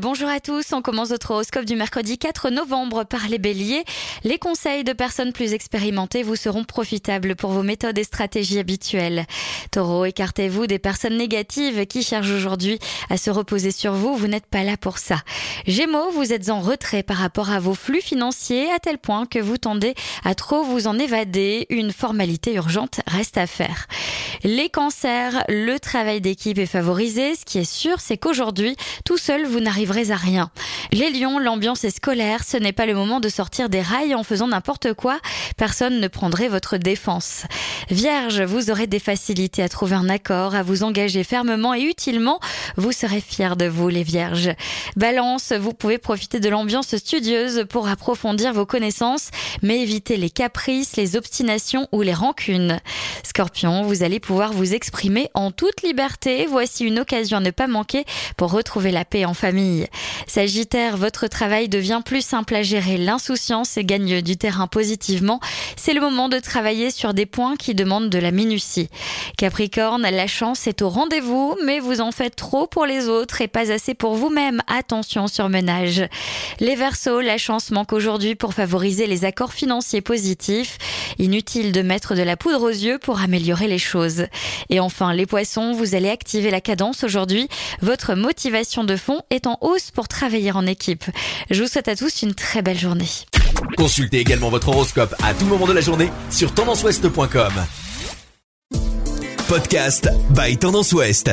Bonjour à tous, on commence notre horoscope du mercredi 4 novembre par les béliers. Les conseils de personnes plus expérimentées vous seront profitables pour vos méthodes et stratégies habituelles. Taureau, écartez-vous des personnes négatives qui cherchent aujourd'hui à se reposer sur vous, vous n'êtes pas là pour ça. Gémeaux, vous êtes en retrait par rapport à vos flux financiers à tel point que vous tendez à trop vous en évader. Une formalité urgente reste à faire. Les cancers, le travail d'équipe est favorisé. Ce qui est sûr, c'est qu'aujourd'hui, tout seul, vous n'arriverez à rien. Les lions, l'ambiance est scolaire. Ce n'est pas le moment de sortir des rails en faisant n'importe quoi. Personne ne prendrait votre défense. Vierge, vous aurez des facilités à trouver un accord, à vous engager fermement et utilement. Vous serez fiers de vous, les vierges. Balance, vous pouvez profiter de l'ambiance studieuse pour approfondir vos connaissances, mais évitez les caprices, les obstinations ou les rancunes. Scorpion, vous allez pouvoir vous exprimer en toute liberté. Voici une occasion à ne pas manquer pour retrouver la paix en famille. Sagittaire, votre travail devient plus simple à gérer. L'insouciance gagne du terrain positivement. C'est le moment de travailler sur des points qui demandent de la minutie. Capricorne, la chance est au rendez-vous, mais vous en faites trop pour les autres et pas assez pour vous-même. Attention sur menage. Les Verseaux, la chance manque aujourd'hui pour favoriser les accords financiers positifs. Inutile de mettre de la poudre aux yeux pour améliorer les choses. Et enfin, les poissons, vous allez activer la cadence aujourd'hui. Votre motivation de fond est en hausse pour travailler en équipe. Je vous souhaite à tous une très belle journée. Consultez également votre horoscope à tout moment de la journée sur tendanceouest.com. Podcast by Tendance Ouest.